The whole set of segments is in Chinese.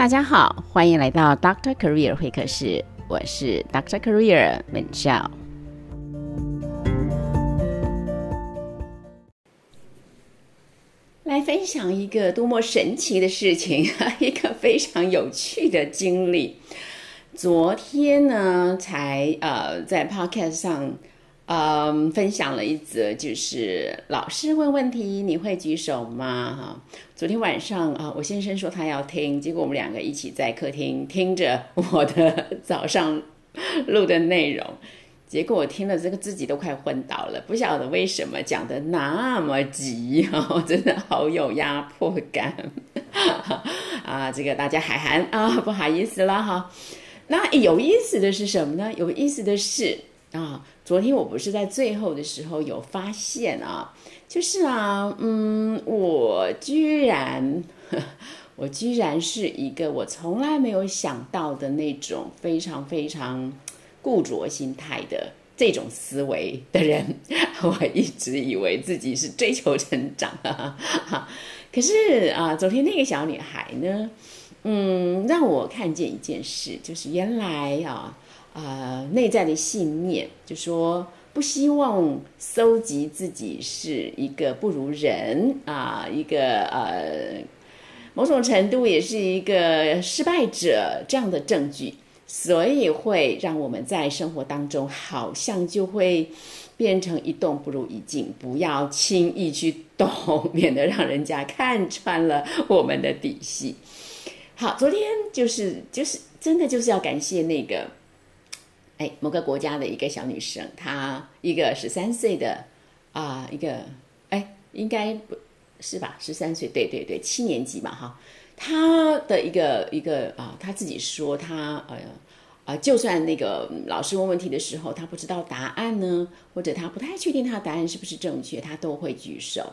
大家好，欢迎来到 Doctor Career 会客室，我是 Doctor Career 文笑。来分享一个多么神奇的事情，一个非常有趣的经历。昨天呢，才呃在 Podcast 上。嗯，分享了一则，就是老师问问题，你会举手吗？哈，昨天晚上啊，我先生说他要听，结果我们两个一起在客厅听着我的早上录的内容，结果我听了这个自己都快昏倒了，不晓得为什么讲的那么急哈，真的好有压迫感 啊！这个大家海涵啊，不好意思了哈。那有意思的是什么呢？有意思的是啊。昨天我不是在最后的时候有发现啊，就是啊，嗯，我居然，我居然是一个我从来没有想到的那种非常非常固着心态的这种思维的人。我一直以为自己是追求成长，哈，可是啊，昨天那个小女孩呢，嗯，让我看见一件事，就是原来啊。呃，内在的信念就说不希望搜集自己是一个不如人啊，一个呃，某种程度也是一个失败者这样的证据，所以会让我们在生活当中好像就会变成一动不如一静，不要轻易去动，免得让人家看穿了我们的底细。好，昨天就是就是真的就是要感谢那个。哎，某个国家的一个小女生，她一个十三岁的啊，一个哎，应该不是吧？十三岁，对对对，七年级嘛，哈。她的一个一个啊，她自己说，她呃啊，就算那个老师问问题的时候，她不知道答案呢，或者她不太确定她的答案是不是正确，她都会举手。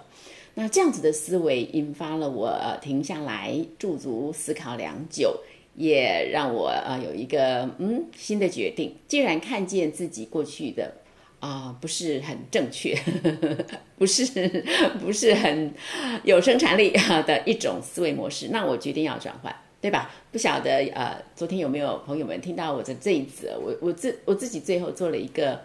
那这样子的思维引发了我停下来驻足思考良久。也让我啊有一个嗯新的决定。既然看见自己过去的啊不是很正确，不是不是很有生产力的一种思维模式，那我决定要转换，对吧？不晓得呃，昨天有没有朋友们听到我的这一则？我我自我自己最后做了一个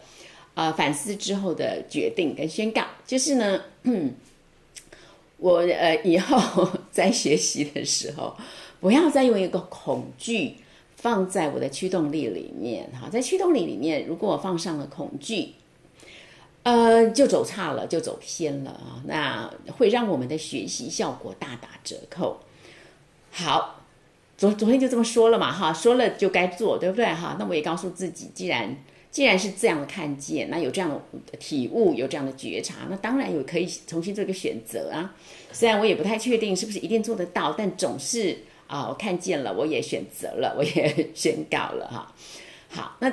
啊反思之后的决定跟宣告，就是呢，我呃以后 在学习的时候。不要再用一个恐惧放在我的驱动力里面，哈，在驱动力里面，如果我放上了恐惧，呃，就走差了，就走偏了啊，那会让我们的学习效果大打折扣。好，昨昨天就这么说了嘛，哈，说了就该做，对不对，哈？那我也告诉自己，既然既然是这样的看见，那有这样的体悟，有这样的觉察，那当然有可以重新做一个选择啊。虽然我也不太确定是不是一定做得到，但总是。啊，我看见了，我也选择了，我也 宣告了哈。好，那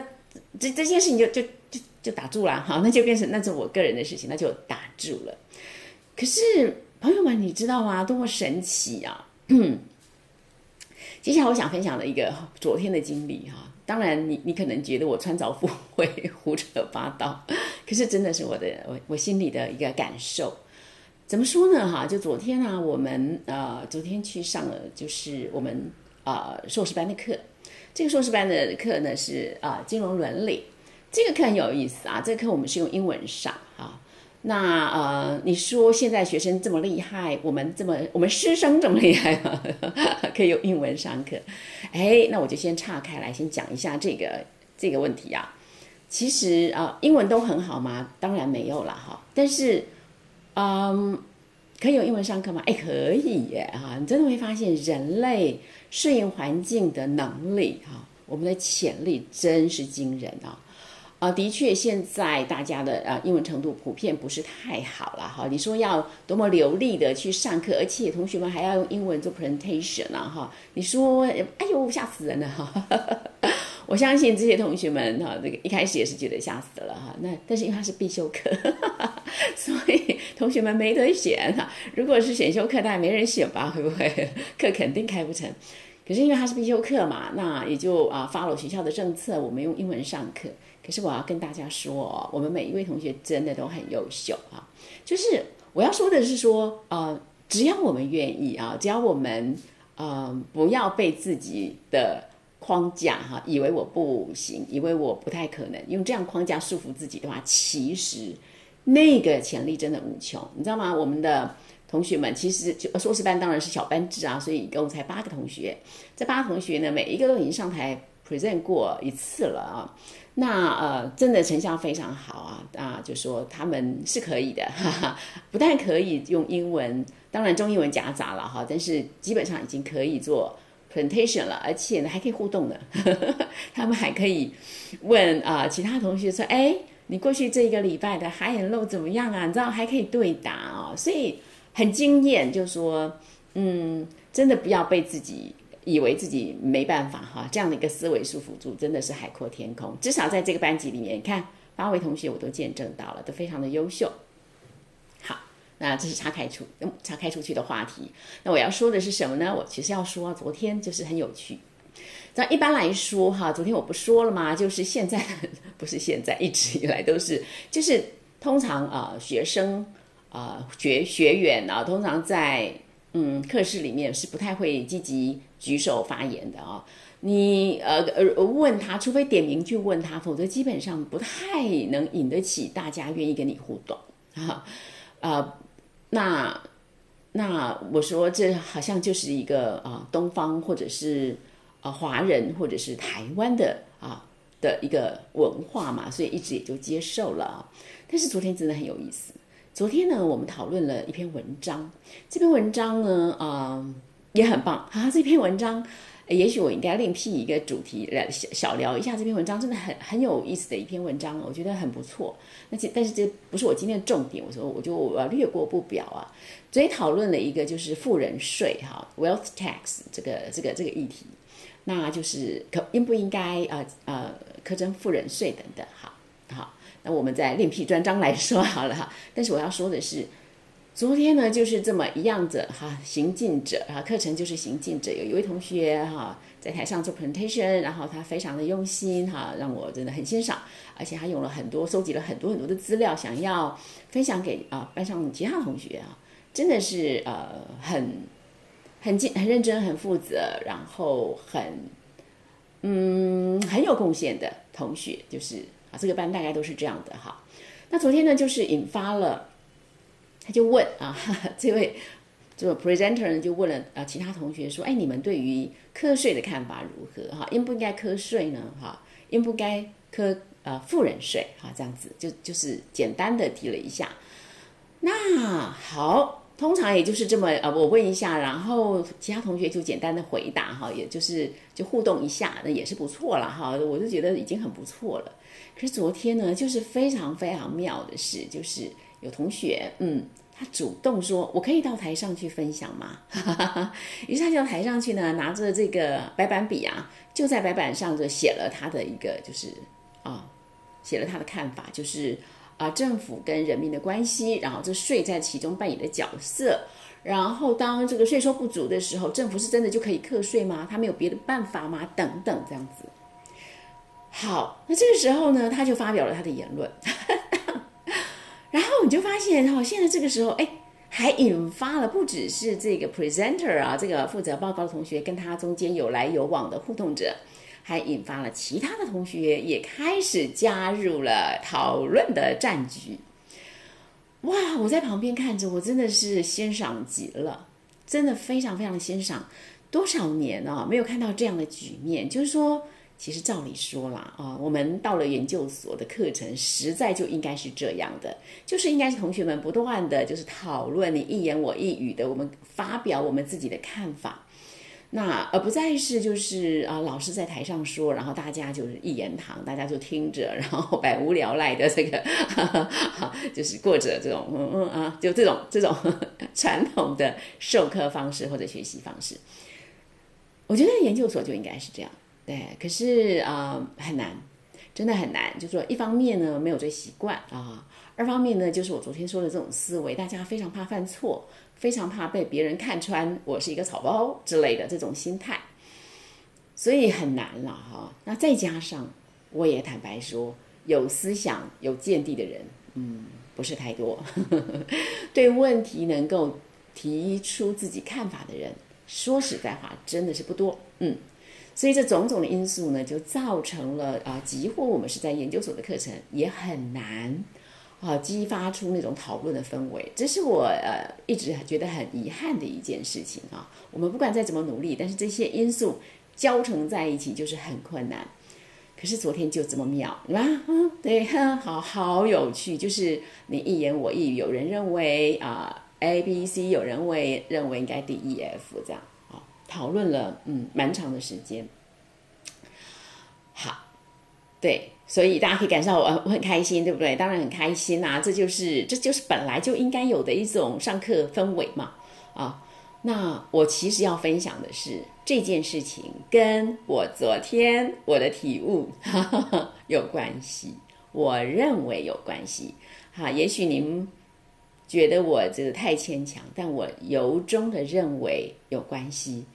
这这件事情就就就就打住了哈，那就变成那是我个人的事情，那就打住了。可是朋友们，你知道吗？多么神奇啊！接下来我想分享的一个昨天的经历哈。当然，你你可能觉得我穿凿附会、胡扯八道，可是真的是我的我我心里的一个感受。怎么说呢？哈，就昨天啊，我们呃，昨天去上了就是我们啊硕士班的课。这个硕士班的课呢是啊金融伦理，这个课很有意思啊。这个课我们是用英文上哈。那呃，你说现在学生这么厉害，我们这么我们师生这么厉害，可以用英文上课。哎，那我就先岔开来，先讲一下这个这个问题啊。其实啊，英文都很好吗？当然没有了哈。但是。嗯，可以用英文上课吗？哎，可以耶！哈，你真的会发现人类适应环境的能力，哈，我们的潜力真是惊人啊！啊，的确，现在大家的啊英文程度普遍不是太好了，哈。你说要多么流利的去上课，而且同学们还要用英文做 presentation 啊，哈。你说，哎呦，吓死人了，哈。我相信这些同学们哈，这个一开始也是觉得吓死了哈。那但是因为它是必修课，所以同学们没得选哈。如果是选修课，大概没人选吧？会不会课肯定开不成？可是因为它是必修课嘛，那也就啊，follow 学校的政策，我们用英文上课。可是我要跟大家说，我们每一位同学真的都很优秀啊。就是我要说的是说，呃，只要我们愿意啊，只要我们。嗯，不要被自己的框架哈，以为我不行，以为我不太可能，用这样框架束缚自己的话，其实那个潜力真的无穷，你知道吗？我们的同学们其实就硕士班当然是小班制啊，所以一共才八个同学，这八个同学呢，每一个都已经上台 present 过一次了啊。那呃，真的成效非常好啊啊，就说他们是可以的，哈哈，不但可以用英文，当然中英文夹杂了哈，但是基本上已经可以做 presentation 了，而且呢还可以互动的，他们还可以问啊其他同学说，哎，你过去这一个礼拜的 high and low 怎么样啊？你知道还可以对答哦，所以很惊艳，就说嗯，真的不要被自己。以为自己没办法哈，这样的一个思维束缚住，真的是海阔天空。至少在这个班级里面，你看八位同学我都见证到了，都非常的优秀。那这是岔开出岔开出去的话题。那我要说的是什么呢？我其实要说，昨天就是很有趣。那一般来说哈，昨天我不说了吗？就是现在不是现在，一直以来都是，就是通常啊，学生啊学学员啊，通常在嗯课室里面是不太会积极。举手发言的啊，你呃呃问他，除非点名去问他，否则基本上不太能引得起大家愿意跟你互动 啊。呃，那那我说这好像就是一个啊东方或者是啊华人或者是台湾的啊的一个文化嘛，所以一直也就接受了。但是昨天真的很有意思，昨天呢我们讨论了一篇文章，这篇文章呢啊。也很棒啊！这篇文章，也许我应该另辟一个主题来小小聊一下这篇文章，真的很很有意思的一篇文章，我觉得很不错。那这但是这不是我今天的重点，我说我就我要略过不表啊。昨天讨论了一个就是富人税哈，wealth tax 这个这个这个议题，那就是可应不应该呃呃苛征富人税等等。好，好，那我们再另辟专章来说好了哈。但是我要说的是。昨天呢，就是这么一样子哈，行进者哈，课程就是行进者。有一位同学哈，在台上做 presentation，然后他非常的用心哈，让我真的很欣赏，而且他用了很多，收集了很多很多的资料，想要分享给啊班上其他同学啊，真的是呃很很尽很认真、很负责，然后很嗯很有贡献的同学，就是啊这个班大概都是这样的哈。那昨天呢，就是引发了。他就问啊，这位这个 presenter 呢就问了啊，其他同学说，哎，你们对于瞌睡的看法如何？哈，应不应该瞌睡呢？哈，应不该瞌呃富人睡？哈，这样子就就是简单的提了一下。那好，通常也就是这么呃，我问一下，然后其他同学就简单的回答哈，也就是就互动一下，那也是不错了哈。我就觉得已经很不错了。可是昨天呢，就是非常非常妙的事，就是有同学嗯。他主动说：“我可以到台上去分享吗？” 于是他就到台上去呢，拿着这个白板笔啊，就在白板上就写了他的一个，就是啊，写了他的看法，就是啊，政府跟人民的关系，然后这税在其中扮演的角色，然后当这个税收不足的时候，政府是真的就可以课税吗？他没有别的办法吗？等等，这样子。好，那这个时候呢，他就发表了他的言论。然后你就发现哈，现在这个时候，哎，还引发了不只是这个 presenter 啊，这个负责报告的同学跟他中间有来有往的互动者，还引发了其他的同学也开始加入了讨论的战局。哇，我在旁边看着，我真的是欣赏极了，真的非常非常欣赏。多少年啊，没有看到这样的局面，就是说。其实照理说啦，啊，我们到了研究所的课程，实在就应该是这样的，就是应该是同学们不断的就是讨论，你一言我一语的，我们发表我们自己的看法，那而不再是就是啊，老师在台上说，然后大家就是一言堂，大家就听着，然后百无聊赖的这个，哈、啊、哈就是过着这种嗯嗯啊，就这种这种传统的授课方式或者学习方式，我觉得研究所就应该是这样。对，可是啊，很难，真的很难。就说一方面呢，没有这习惯啊；二方面呢，就是我昨天说的这种思维，大家非常怕犯错，非常怕被别人看穿我是一个草包之类的这种心态，所以很难了哈。那再加上，我也坦白说，有思想、有见地的人，嗯，不是太多。对问题能够提出自己看法的人，说实在话，真的是不多。嗯，所以这种种的因素呢，就造成了啊，几乎我们是在研究所的课程也很难啊，激发出那种讨论的氛围。这是我呃一直觉得很遗憾的一件事情啊。我们不管再怎么努力，但是这些因素交成在一起就是很困难。可是昨天就这么妙，是吧？嗯，对，好好有趣，就是你一言我一语，有人认为啊。A、B、C，有人为认为应该 D、E、F 这样，讨论了，嗯，蛮长的时间。好，对，所以大家可以感受到我 我很开心，对不对？当然很开心呐，这就是这就是本来就应该有的一种上课氛围嘛，啊，那我其实要分享的是这件事情跟我昨天我的体悟 有关系，我认为有关系，哈，也许您。觉得我这个太牵强，但我由衷的认为有关系，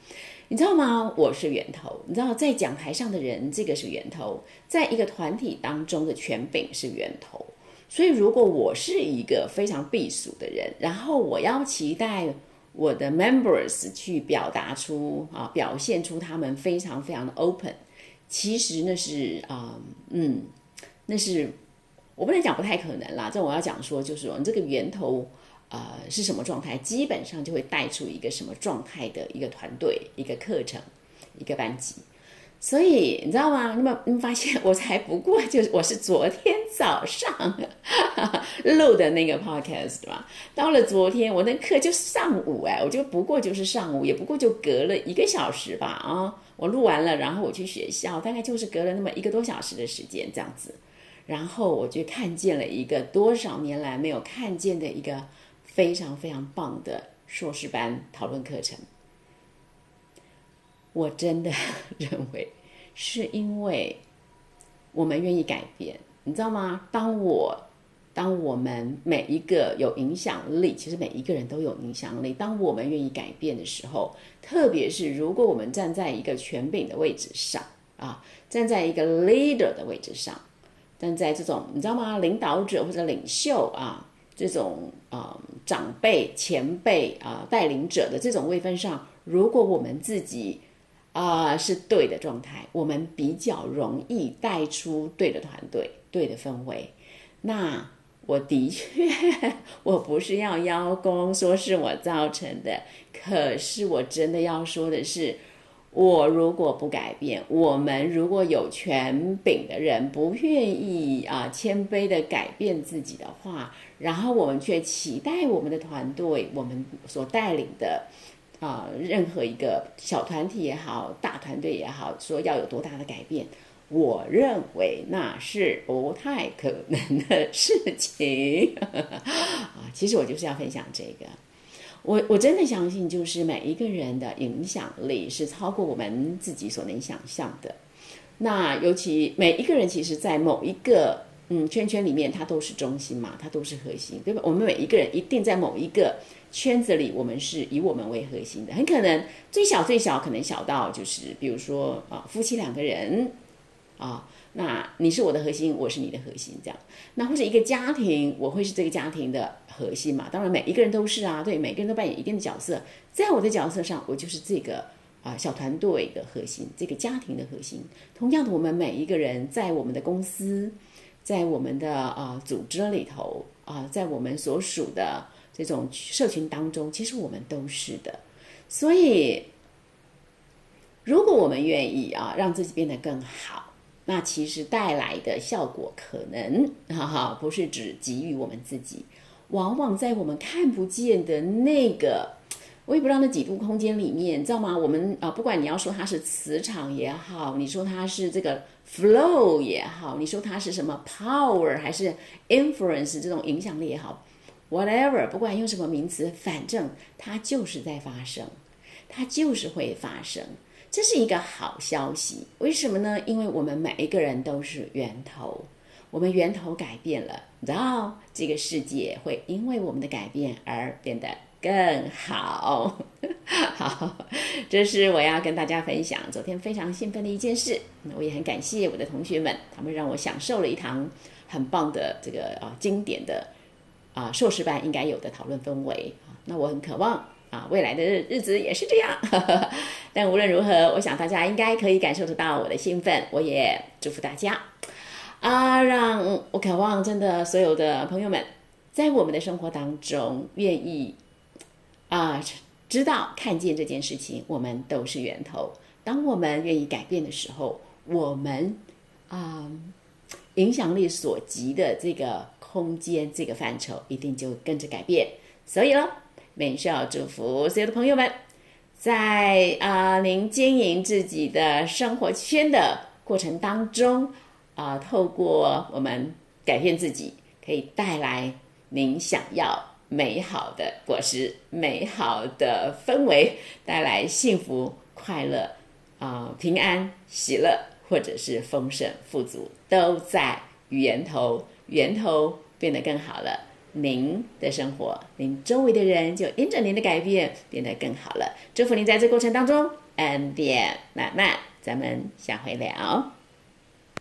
你知道吗？我是源头，你知道，在讲台上的人，这个是源头，在一个团体当中的权柄是源头。所以，如果我是一个非常避暑的人，然后我要期待我的 members 去表达出啊，表现出他们非常非常的 open，其实那是啊，嗯，那是。我不能讲不太可能啦，这我要讲说，就是说你这个源头，呃，是什么状态，基本上就会带出一个什么状态的一个团队、一个课程、一个班级。所以你知道吗？你们你发现我才不过就是我是昨天早上录的那个 podcast 对吧？到了昨天我那课就上午哎，我就不过就是上午，也不过就隔了一个小时吧啊，我录完了，然后我去学校，大概就是隔了那么一个多小时的时间这样子。然后我就看见了一个多少年来没有看见的一个非常非常棒的硕士班讨论课程。我真的 认为是因为我们愿意改变，你知道吗？当我当我们每一个有影响力，其实每一个人都有影响力。当我们愿意改变的时候，特别是如果我们站在一个权柄的位置上啊，站在一个 leader 的位置上。但在这种你知道吗？领导者或者领袖啊，这种啊长辈、前辈啊带领者的这种位分上，如果我们自己啊是对的状态，我们比较容易带出对的团队、对的氛围。那我的确，我不是要邀功，说是我造成的，可是我真的要说的是。我如果不改变，我们如果有权柄的人不愿意啊谦卑的改变自己的话，然后我们却期待我们的团队，我们所带领的啊任何一个小团体也好，大团队也好，说要有多大的改变，我认为那是不太可能的事情 啊。其实我就是要分享这个。我我真的相信，就是每一个人的影响力是超过我们自己所能想象的。那尤其每一个人，其实，在某一个嗯圈圈里面，他都是中心嘛，他都是核心，对吧？我们每一个人一定在某一个圈子里，我们是以我们为核心的。很可能最小最小，可能小到就是，比如说啊，夫妻两个人啊。那你是我的核心，我是你的核心，这样。那或者一个家庭，我会是这个家庭的核心嘛？当然，每一个人都是啊，对，每个人都扮演一定的角色。在我的角色上，我就是这个啊小团队的核心，这个家庭的核心。同样的，我们每一个人在我们的公司，在我们的啊组织里头啊，在我们所属的这种社群当中，其实我们都是的。所以，如果我们愿意啊，让自己变得更好。那其实带来的效果可能，哈哈，不是只给予我们自己，往往在我们看不见的那个，我也不知道那几度空间里面，知道吗？我们啊，不管你要说它是磁场也好，你说它是这个 flow 也好，你说它是什么 power 还是 influence 这种影响力也好，whatever，不管用什么名词，反正它就是在发生，它就是会发生。这是一个好消息，为什么呢？因为我们每一个人都是源头，我们源头改变了，然后这个世界会因为我们的改变而变得更好。好，这是我要跟大家分享昨天非常兴奋的一件事。那我也很感谢我的同学们，他们让我享受了一堂很棒的这个啊经典的啊硕士班应该有的讨论氛围。那我很渴望。啊，未来的日日子也是这样。但无论如何，我想大家应该可以感受得到我的兴奋。我也祝福大家啊，让我渴望真的所有的朋友们，在我们的生活当中愿意啊知道看见这件事情，我们都是源头。当我们愿意改变的时候，我们啊影响力所及的这个空间、这个范畴，一定就跟着改变。所以呢，美少祝福所有的朋友们。在啊，您经营自己的生活圈的过程当中，啊，透过我们改变自己，可以带来您想要美好的果实、美好的氛围，带来幸福、快乐、啊平安、喜乐，或者是丰盛、富足，都在源头，源头变得更好了。您的生活，您周围的人就因着您的改变变得更好了。祝福您在这过程当中恩典满满。咱们下回聊。